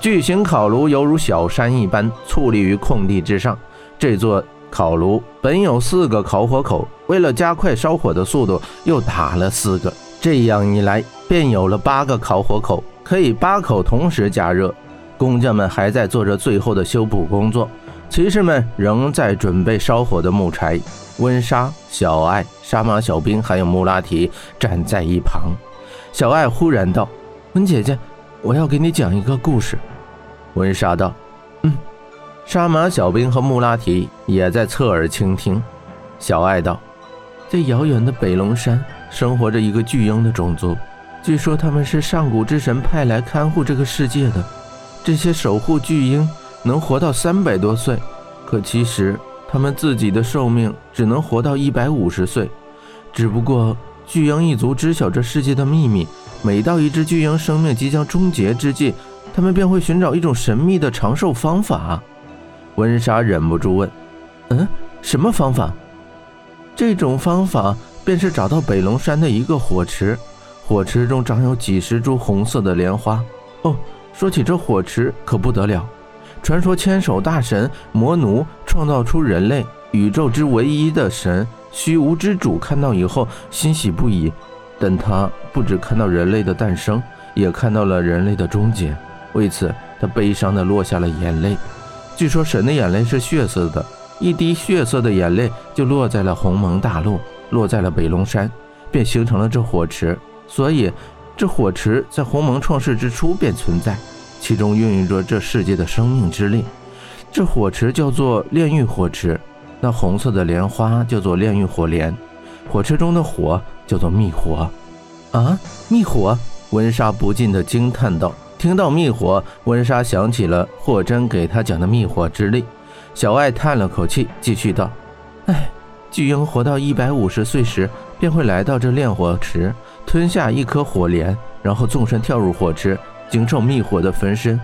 巨型烤炉犹如小山一般矗立于空地之上。这座烤炉本有四个烤火口，为了加快烧火的速度，又打了四个。这样一来，便有了八个烤火口，可以八口同时加热。工匠们还在做着最后的修补工作，骑士们仍在准备烧火的木柴。温莎、小艾、杀马小兵还有穆拉提站在一旁。小艾忽然道：“温姐姐，我要给你讲一个故事。”温莎道：“嗯。”杀马小兵和穆拉提也在侧耳倾听。小爱道：“在遥远的北龙山，生活着一个巨鹰的种族，据说他们是上古之神派来看护这个世界的。这些守护巨鹰能活到三百多岁，可其实他们自己的寿命只能活到一百五十岁。只不过巨鹰一族知晓这世界的秘密，每到一只巨鹰生命即将终结之际，他们便会寻找一种神秘的长寿方法。”温莎忍不住问：“嗯，什么方法？这种方法便是找到北龙山的一个火池，火池中长有几十株红色的莲花。哦，说起这火池可不得了，传说千手大神魔奴创造出人类，宇宙之唯一的神虚无之主看到以后欣喜不已，但他不只看到人类的诞生，也看到了人类的终结，为此他悲伤地落下了眼泪。”据说神的眼泪是血色的，一滴血色的眼泪就落在了鸿蒙大陆，落在了北龙山，便形成了这火池。所以，这火池在鸿蒙创世之初便存在，其中孕育着这世界的生命之力。这火池叫做炼狱火池，那红色的莲花叫做炼狱火莲，火车中的火叫做密火。啊，密火！温莎不禁地惊叹道。听到密火，温莎想起了霍真给他讲的密火之力。小艾叹了口气，继续道：“哎，巨婴活到一百五十岁时，便会来到这炼火池，吞下一颗火莲，然后纵身跳入火池，经受密火的焚身。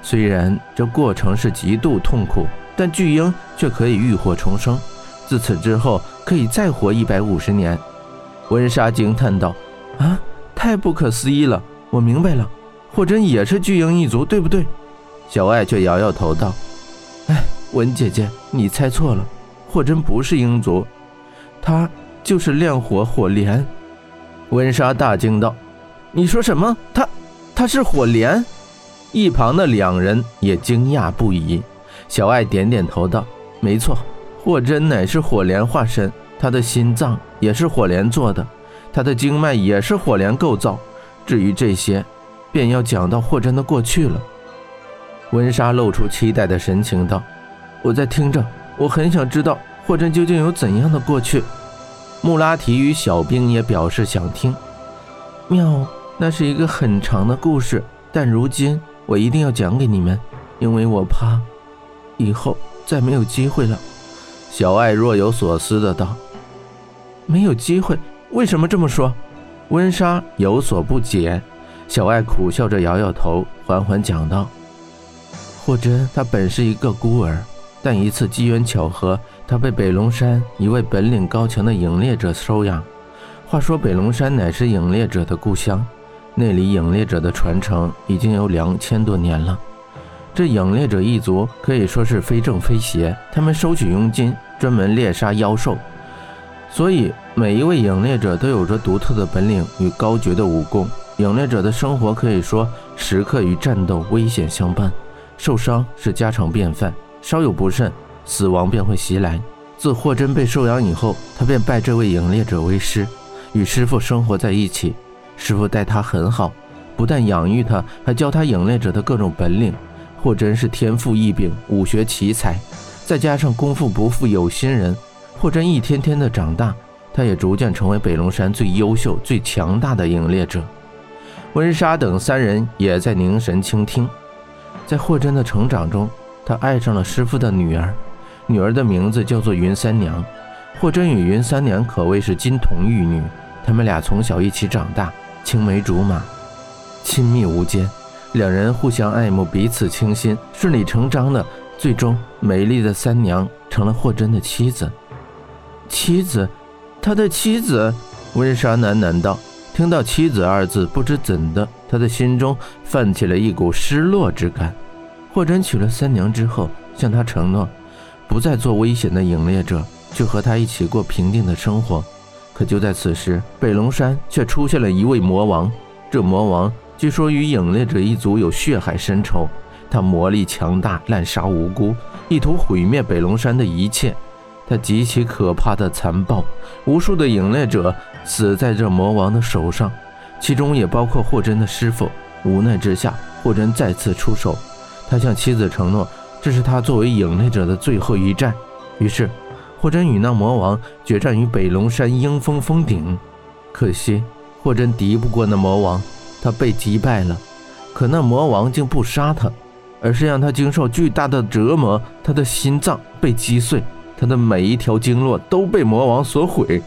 虽然这过程是极度痛苦，但巨婴却可以浴火重生，自此之后可以再活一百五十年。”温莎惊叹道：“啊，太不可思议了！我明白了。”霍真也是巨鹰一族，对不对？小艾却摇摇头道：“哎，文姐姐，你猜错了。霍真不是鹰族，他就是炼火火莲。”温莎大惊道：“你说什么？他他是火莲？”一旁的两人也惊讶不已。小艾点点头道：“没错，霍真乃是火莲化身，他的心脏也是火莲做的，他的经脉也是火莲构造。至于这些……”便要讲到霍真的过去了。温莎露出期待的神情道：“我在听着，我很想知道霍真究竟有怎样的过去。”穆拉提与小兵也表示想听。妙，那是一个很长的故事，但如今我一定要讲给你们，因为我怕以后再没有机会了。小爱若有所思的道：“没有机会？为什么这么说？”温莎有所不解。小爱苦笑着摇摇头，缓缓讲道：“霍真，他本是一个孤儿，但一次机缘巧合，他被北龙山一位本领高强的影猎者收养。话说，北龙山乃是影猎者的故乡，那里影猎者的传承已经有两千多年了。这影猎者一族可以说是非正非邪，他们收取佣金，专门猎杀妖兽，所以每一位影猎者都有着独特的本领与高绝的武功。”影猎者的生活可以说时刻与战斗危险相伴，受伤是家常便饭，稍有不慎，死亡便会袭来。自霍真被收养以后，他便拜这位影猎者为师，与师傅生活在一起。师傅待他很好，不但养育他，还教他影猎者的各种本领。霍真是天赋异禀，武学奇才，再加上功夫不负有心人，霍真一天天的长大，他也逐渐成为北龙山最优秀、最强大的影猎者。温莎等三人也在凝神倾听。在霍真的成长中，他爱上了师傅的女儿，女儿的名字叫做云三娘。霍真与云三娘可谓是金童玉女，他们俩从小一起长大，青梅竹马，亲密无间。两人互相爱慕，彼此倾心，顺理成章的，最终美丽的三娘成了霍真的妻子。妻子，他的妻子。温莎喃喃道。听到妻子二字，不知怎的，他的心中泛起了一股失落之感。霍真娶了三娘之后，向他承诺，不再做危险的影猎者，就和他一起过平静的生活。可就在此时，北龙山却出现了一位魔王。这魔王据说与影猎者一族有血海深仇，他魔力强大，滥杀无辜，意图毁灭北龙山的一切。他极其可怕的残暴，无数的影猎者死在这魔王的手上，其中也包括霍真的师傅。无奈之下，霍真再次出手。他向妻子承诺，这是他作为影猎者的最后一战。于是，霍真与那魔王决战于北龙山鹰峰峰顶。可惜，霍真敌不过那魔王，他被击败了。可那魔王竟不杀他，而是让他经受巨大的折磨。他的心脏被击碎，他的每一条经络都被魔王所毁。